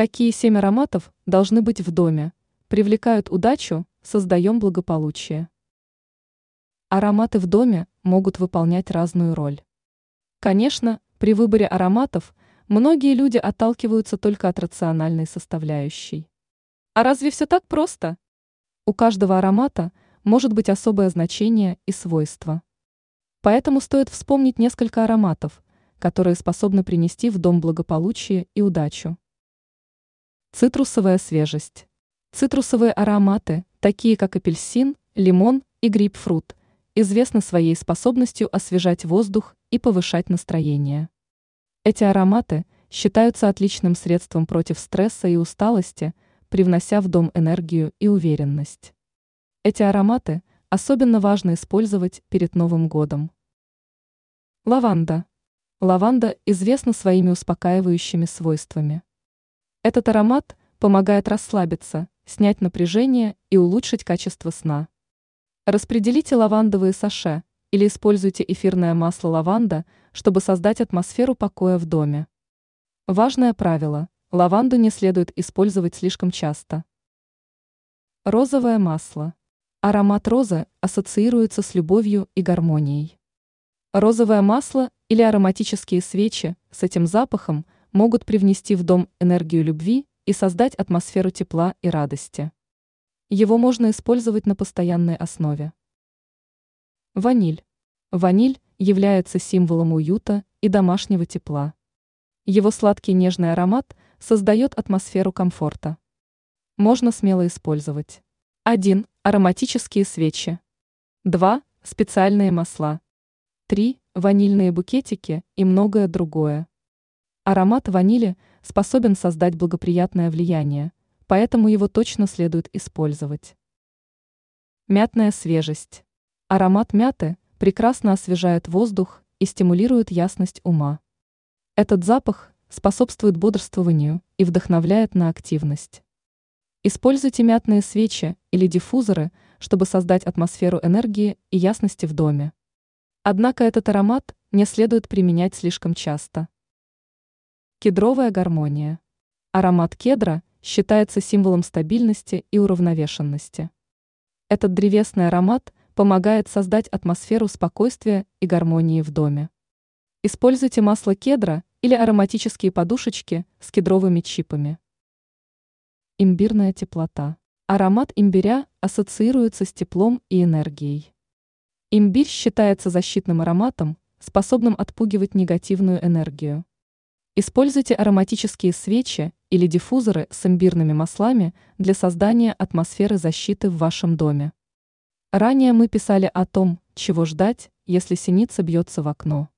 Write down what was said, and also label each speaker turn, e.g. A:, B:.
A: Какие семь ароматов должны быть в доме? Привлекают удачу, создаем благополучие. Ароматы в доме могут выполнять разную роль. Конечно, при выборе ароматов многие люди отталкиваются только от рациональной составляющей. А разве все так просто? У каждого аромата может быть особое значение и свойства. Поэтому стоит вспомнить несколько ароматов, которые способны принести в дом благополучие и удачу. Цитрусовая свежесть. Цитрусовые ароматы, такие как апельсин, лимон и грейпфрут, известны своей способностью освежать воздух и повышать настроение. Эти ароматы считаются отличным средством против стресса и усталости, привнося в дом энергию и уверенность. Эти ароматы особенно важно использовать перед Новым годом. Лаванда. Лаванда известна своими успокаивающими свойствами. Этот аромат помогает расслабиться, снять напряжение и улучшить качество сна. Распределите лавандовые саше или используйте эфирное масло лаванда, чтобы создать атмосферу покоя в доме. Важное правило – лаванду не следует использовать слишком часто. Розовое масло. Аромат розы ассоциируется с любовью и гармонией. Розовое масло или ароматические свечи с этим запахом могут привнести в дом энергию любви и создать атмосферу тепла и радости. Его можно использовать на постоянной основе. Ваниль. Ваниль является символом уюта и домашнего тепла. Его сладкий нежный аромат создает атмосферу комфорта. Можно смело использовать. 1. Ароматические свечи. 2. Специальные масла. 3. Ванильные букетики и многое другое. Аромат ванили способен создать благоприятное влияние, поэтому его точно следует использовать. Мятная свежесть. Аромат мяты прекрасно освежает воздух и стимулирует ясность ума. Этот запах способствует бодрствованию и вдохновляет на активность. Используйте мятные свечи или диффузоры, чтобы создать атмосферу энергии и ясности в доме. Однако этот аромат не следует применять слишком часто. Кедровая гармония. Аромат кедра считается символом стабильности и уравновешенности. Этот древесный аромат помогает создать атмосферу спокойствия и гармонии в доме. Используйте масло кедра или ароматические подушечки с кедровыми чипами. Имбирная теплота. Аромат имбиря ассоциируется с теплом и энергией. Имбирь считается защитным ароматом, способным отпугивать негативную энергию. Используйте ароматические свечи или диффузоры с имбирными маслами для создания атмосферы защиты в вашем доме. Ранее мы писали о том, чего ждать, если синица бьется в окно.